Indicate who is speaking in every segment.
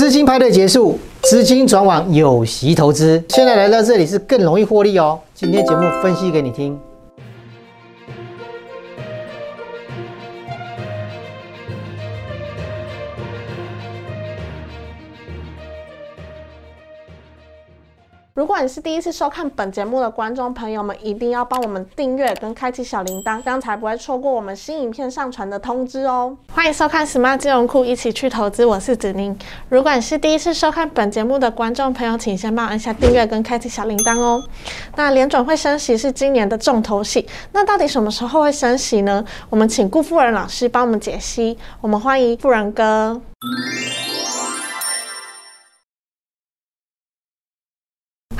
Speaker 1: 资金派对结束，资金转往有息投资。现在来到这里是更容易获利哦。今天节目分析给你听。
Speaker 2: 你是第一次收看本节目的观众朋友们，一定要帮我们订阅跟开启小铃铛，这样才不会错过我们新影片上传的通知哦。欢迎收看 Smart 金融库，一起去投资，我是子宁。如果你是第一次收看本节目的观众朋友，请先帮我按下订阅跟开启小铃铛哦。那联准会升息是今年的重头戏，那到底什么时候会升息呢？我们请顾富人老师帮我们解析。我们欢迎富人哥。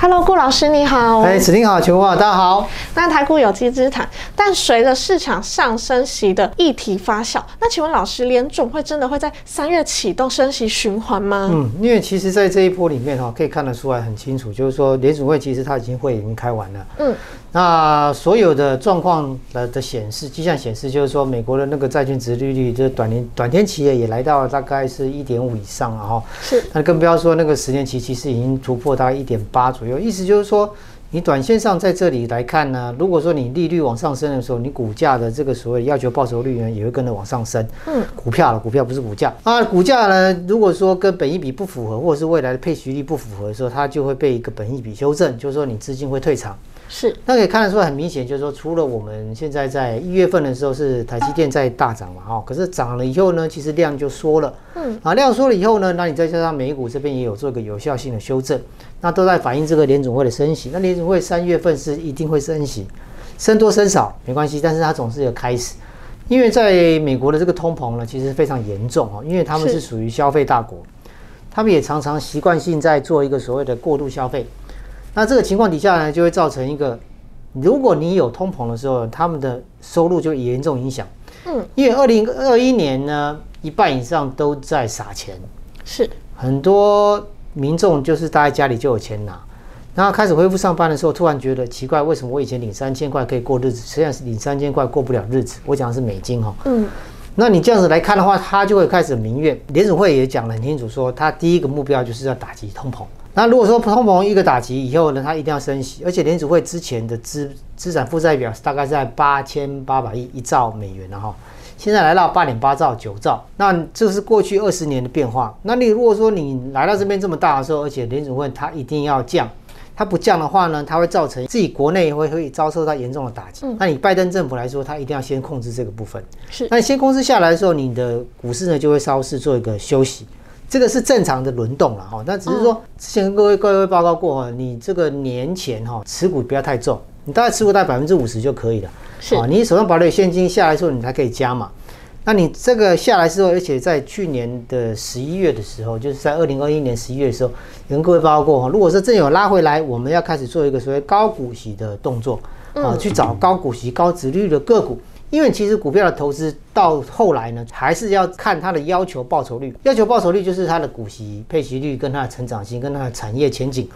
Speaker 2: Hello，顾老师你好。
Speaker 1: 哎，子宁好，全国好，大家好。
Speaker 2: 那台股有机之谈，但随着市场上升息的议题发酵，那请问老师，联总会真的会在三月启动升息循环吗？
Speaker 1: 嗯，因为其实，在这一波里面哈，可以看得出来很清楚，就是说联总会其实它已经会已经开完了。嗯。那所有的状况的的显示迹象显示，就是说美国的那个债券值利率，就是短年短天期也来到大概是一点五以上了哈。
Speaker 2: 是。
Speaker 1: 那更不要说那个十年期，其实已经突破大概一点八左右。意思就是说，你短线上在这里来看呢，如果说你利率往上升的时候，你股价的这个所谓要求报酬率呢，也会跟着往上升。嗯。股票了，股票不是股价啊，股价呢，如果说跟本益比不符合，或者是未来的配息率不符合的时候，它就会被一个本益比修正，就是说你资金会退场。
Speaker 2: 是，
Speaker 1: 那可以看得出来，很明显，就是说，除了我们现在在一月份的时候是台积电在大涨嘛，哦，可是涨了以后呢，其实量就缩了，嗯，啊，量缩了以后呢，那你再加上美股这边也有做一个有效性的修正，那都在反映这个联总会的升息。那联总会三月份是一定会升息，升多升少没关系，但是它总是有开始，因为在美国的这个通膨呢，其实非常严重哦，因为他们是。属于消费大国，他们也常常习惯性在做一个所谓的过度消费。那这个情况底下呢，就会造成一个，如果你有通膨的时候，他们的收入就严重影响。嗯，因为二零二一年呢，一半以上都在撒钱，
Speaker 2: 是
Speaker 1: 很多民众就是待在家里就有钱拿，然后开始恢复上班的时候，突然觉得奇怪，为什么我以前领三千块可以过日子，现在是领三千块过不了日子？我讲的是美金哈。嗯，那你这样子来看的话，他就会开始民怨。联储会也讲得很清楚，说他第一个目标就是要打击通膨。那如果说通膨一个打击以后呢，它一定要升息，而且联储会之前的资资产负债表大概在八千八百亿一兆美元了哈，现在来到八点八兆九兆，那这是过去二十年的变化。那你如果说你来到这边这么大的时候，而且联储会它一定要降，它不降的话呢，它会造成自己国内会会遭受到严重的打击。那你拜登政府来说，它一定要先控制这个部分。
Speaker 2: 是，
Speaker 1: 那先控制下来的时候，你的股市呢就会稍事做一个休息。这个是正常的轮动了哈，那只是说之前跟各位各位报告过哈，你这个年前哈持股不要太重，你大概持股大概百分之五十就可以了。
Speaker 2: 是啊，
Speaker 1: 你手上保留现金下来之后，你才可以加嘛。那你这个下来之后，而且在去年的十一月的时候，就是在二零二一年十一月的时候，跟各位报告过哈，如果说真有拉回来，我们要开始做一个所谓高股息的动作啊，去找高股息、高值率的个股。因为其实股票的投资到后来呢，还是要看它的要求报酬率。要求报酬率就是它的股息配息率跟它的成长性跟它的产业前景。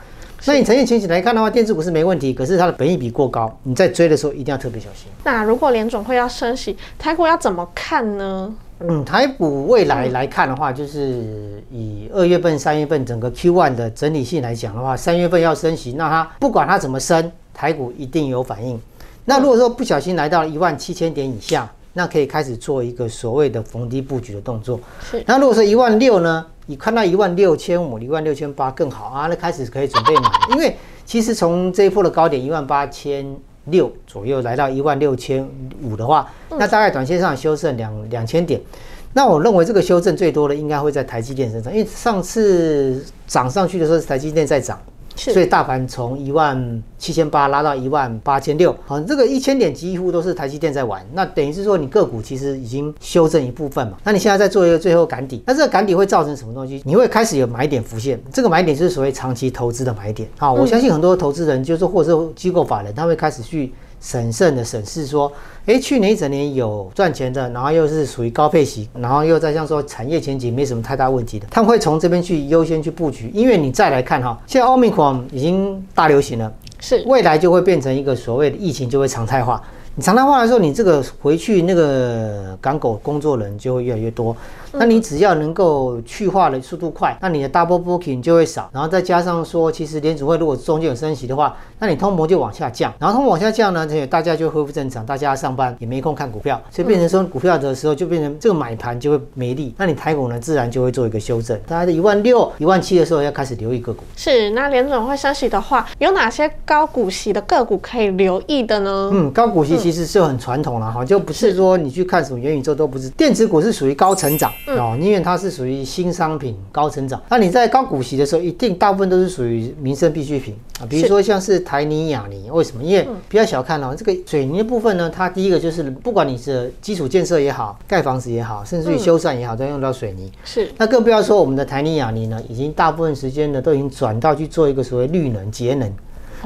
Speaker 1: 那你产业前景来看的话，电子股是没问题，可是它的本益比过高，你在追的时候一定要特别小心。
Speaker 2: 那如果联总会要升息，台股要怎么看呢？
Speaker 1: 嗯，台股未来来看的话，就是以二月份、三月份整个 Q one 的整理性来讲的话，三月份要升息，那它不管它怎么升，台股一定有反应。那如果说不小心来到一万七千点以下，那可以开始做一个所谓的逢低布局的动作。
Speaker 2: 是。
Speaker 1: 那如果说一万六呢？你看到一万六千五、一万六千八更好啊，那开始可以准备买。因为其实从这一波的高点一万八千六左右来到一万六千五的话，那大概短线上修正两两千点。那我认为这个修正最多的应该会在台积电身上，因为上次涨上去的时候是台积电在涨。所以大盘从一万七千八拉到一万八千六，好，这个一千点几乎都是台积电在玩。那等于是说你个股其实已经修正一部分嘛。那你现在在做一个最后赶底，那这个赶底会造成什么东西？你会开始有买点浮现，这个买点就是所谓长期投资的买点。好，我相信很多投资人就是或者是机构法人，他会开始去。审慎的审视说，哎，去年一整年有赚钱的，然后又是属于高配型，然后又在像说产业前景没什么太大问题的，他们会从这边去优先去布局，因为你再来看哈，现在奥密克戎已经大流行了，
Speaker 2: 是
Speaker 1: 未来就会变成一个所谓的疫情就会常态化，你常态化的时候，你这个回去那个港口工作人就会越来越多，那你只要能够去化的速度快，那你的 double booking 就会少，然后再加上说，其实联储会如果中间有升息的话，那你通膨就往下降，然后通膨往下降呢，这大家就恢复正常，大家上班也没空看股票，所以变成说股票的时候就变成这个买盘就会没力，那你台股呢自然就会做一个修正，大概在一万六、一万七的时候要开始留意个股。
Speaker 2: 是，那联准会升息的话，有哪些高股息的个股可以留意的呢？
Speaker 1: 嗯，高股息其实是很传统了哈，就不是。说你去看什么元宇宙都不是，电子股是属于高成长哦，因为它是属于新商品高成长。那你在高股息的时候，一定大部分都是属于民生必需品啊，比如说像是台泥、亚泥，为什么？因为不要小看哦，这个水泥的部分呢，它第一个就是不管你是基础建设也好，盖房子也好，甚至于修缮也好，都用到水泥。
Speaker 2: 是，
Speaker 1: 那更不要说我们的台泥、亚泥呢，已经大部分时间呢都已经转到去做一个所谓绿能、节能。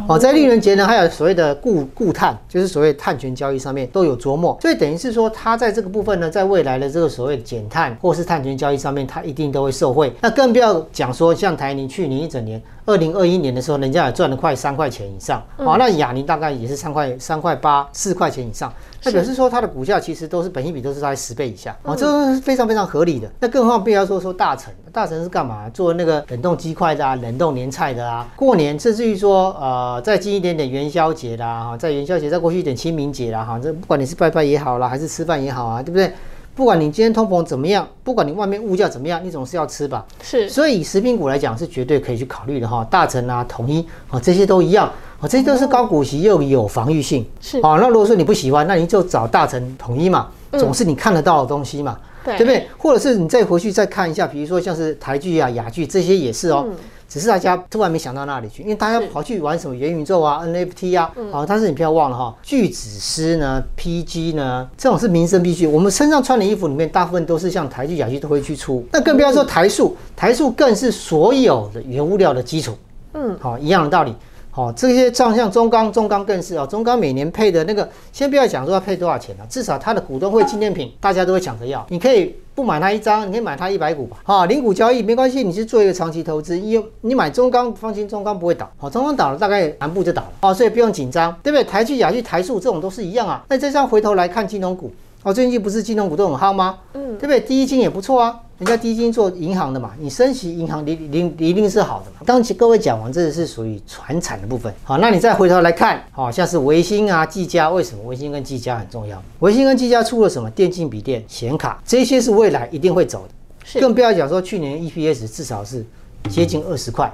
Speaker 1: 哦，在利润节呢，还有所谓的固固碳，就是所谓碳权交易上面都有琢磨，所以等于是说，它在这个部分呢，在未来的这个所谓减碳或是碳权交易上面，它一定都会受惠。那更不要讲说，像台宁去年一整年，二零二一年的时候，人家也赚了快三块钱以上，哦，那亚尼大概也是三块三块八四块钱以上。那表示说它的股价其实都是本益比都是在十倍以下，哦，这是非常非常合理的。那更何况不要说说大成，大成是干嘛？做那个冷冻鸡块的啊，冷冻年菜的啊。过年甚至于说呃再近一点点元宵节啦，哈，在元宵节再过去一点清明节啦，哈，这不管你是拜拜也好啦，还是吃饭也好啊，对不对？不管你今天通膨怎么样，不管你外面物价怎么样，你总是要吃吧。
Speaker 2: 是，
Speaker 1: 所以以食品股来讲是绝对可以去考虑的哈，大成啊、统一啊这些都一样。啊，这些都是高股息又有防御性，
Speaker 2: 是
Speaker 1: 啊。那如果说你不喜欢，那你就找大成统一嘛，总是你看得到的东西嘛，对不对？或者是你再回去再看一下，比如说像是台剧啊、雅剧这些也是哦，只是大家突然没想到那里去，因为大家跑去玩什么元宇宙啊、NFT 啊，哦，但是你不要忘了哈，巨子师呢、PG 呢，这种是民生必须，我们身上穿的衣服里面大部分都是像台剧、雅剧都会去出，那更不要说台塑，台塑更是所有的原物料的基础，嗯，好，一样的道理。哦，这些像像中钢，中钢更是哦，中钢每年配的那个，先不要讲说要配多少钱了，至少它的股东会纪念品，大家都会抢着要。你可以不买它一张，你可以买它一百股吧。哈，零股交易没关系，你是做一个长期投资，因你买中钢，放心，中钢不会倒。好，中钢倒了，大概南部就倒了。哦，所以不用紧张，对不对？台剧、雅剧、台塑这种都是一样啊。那这张回头来看金融股，哦，最近不是金融股都很好吗？嗯，对不对？第一金也不错啊。人家第一金做银行的嘛，你升息银行一定一定是好的嘛。当各位讲完，这是属于传产的部分。好，那你再回头来看，好像是维新啊、技嘉，为什么维新跟技嘉很重要？维新跟技嘉出了什么？电竞笔电、显卡，这些是未来一定会走的。更不要讲说去年 EPS 至少是接近二十块，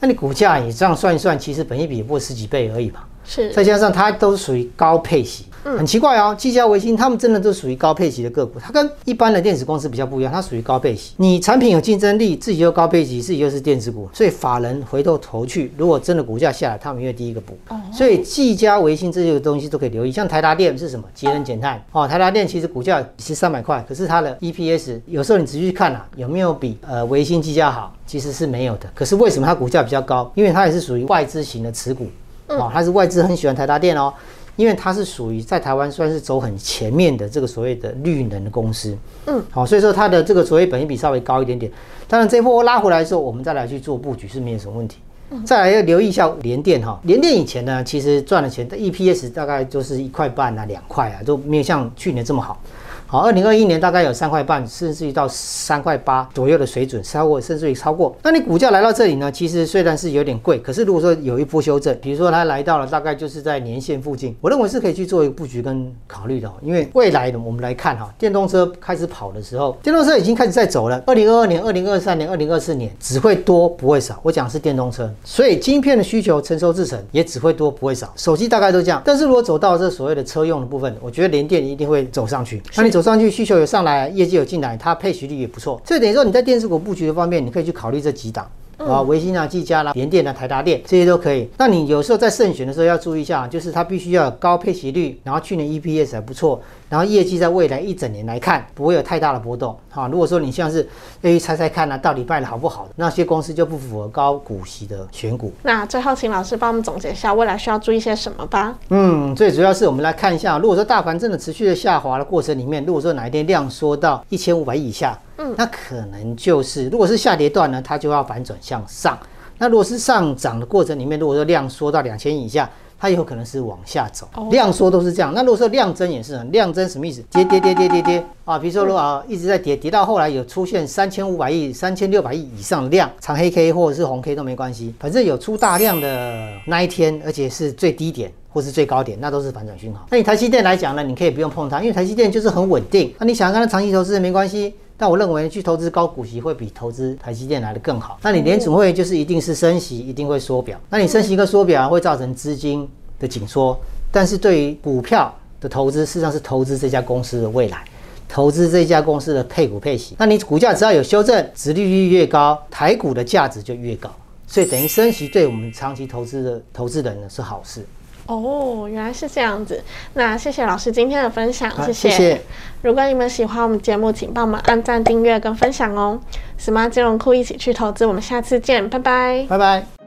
Speaker 1: 那你股价你这样算一算，其实本一比也不过十几倍而已嘛。
Speaker 2: 是，
Speaker 1: 再加上它都是属于高配息。很奇怪哦，技嘉、维新他们真的都属于高配息的个股，它跟一般的电子公司比较不一样，它属于高配息。你产品有竞争力，自己又高配息，自己又是电子股，所以法人回头投去，如果真的股价下来，他们会第一个补。所以技嘉、维新这些东西都可以留意。像台达电是什么？节能减碳哦。台达电其实股价是三百块，可是它的 EPS 有时候你仔细看啊，有没有比呃维新、技嘉好？其实是没有的。可是为什么它股价比较高？因为它也是属于外资型的持股哦，它是外资很喜欢台达电哦。因为它是属于在台湾算是走很前面的这个所谓的绿能的公司，嗯，好，所以说它的这个所谓本益比稍微高一点点。当然这波拉回来的时候，我们再来去做布局是没有什么问题。再来要留意一下联电哈，联电以前呢其实赚的钱的 EPS 大概就是一块半啊两块啊，都没有像去年这么好。好，二零二一年大概有三块半，甚至于到三块八左右的水准，超过甚至于超过。那你股价来到这里呢？其实虽然是有点贵，可是如果说有一波修正，比如说它来到了大概就是在年线附近，我认为是可以去做一个布局跟考虑的。因为未来的我们来看哈，电动车开始跑的时候，电动车已经开始在走了。二零二二年、二零二三年、二零二四年只会多不会少。我讲是电动车，所以晶片的需求成熟制成也只会多不会少。手机大概都这样，但是如果走到这所谓的车用的部分，我觉得联电一定会走上去。那你走上去，需求有上来，业绩有进来，它配息率也不错，所以等于说你在电视股布局的方面，你可以去考虑这几档。啊，维新啊、技嘉啦、联电啊、台达电这些都可以。那你有时候在慎选的时候要注意一下，就是它必须要有高配息率，然后去年 EPS 还不错。然后业绩在未来一整年来看不会有太大的波动，哈。如果说你像是要去猜猜看呢，到底卖的好不好，那些公司就不符合高股息的选股。
Speaker 2: 那最后请老师帮我们总结一下未来需要注意些什么吧。
Speaker 1: 嗯，最主要是我们来看一下，如果说大盘真的持续的下滑的过程里面，如果说哪一天量缩到一千五百亿以下，嗯，那可能就是如果是下跌段呢，它就要反转向上。那如果是上涨的过程里面，如果说量缩到两千以下，它有可能是往下走。量缩都是这样。那如果说量增也是，量增什么意思？跌跌跌跌跌跌啊！比如说如果啊一直在跌，跌到后来有出现三千五百亿、三千六百亿以上的量，长黑 K 或者是红 K 都没关系，反正有出大量的那一天，而且是最低点或是最高点，那都是反转讯号。那你台积电来讲呢，你可以不用碰它，因为台积电就是很稳定。那你想要跟它长期投资没关系。但我认为去投资高股息会比投资台积电来的更好。那你联储会就是一定是升息，一定会缩表。那你升息跟缩表会造成资金的紧缩，但是对于股票的投资，事实上是投资这家公司的未来，投资这家公司的配股配息。那你股价只要有修正，殖利率越高，台股的价值就越高。所以等于升息对我们长期投资的投资人呢是好事。
Speaker 2: 哦，原来是这样子。那谢谢老师今天的分享，谢谢。如果你们喜欢我们节目，请帮忙按赞、订阅跟分享哦。Smart 金融库一起去投资，我们下次见，拜拜，
Speaker 1: 拜拜。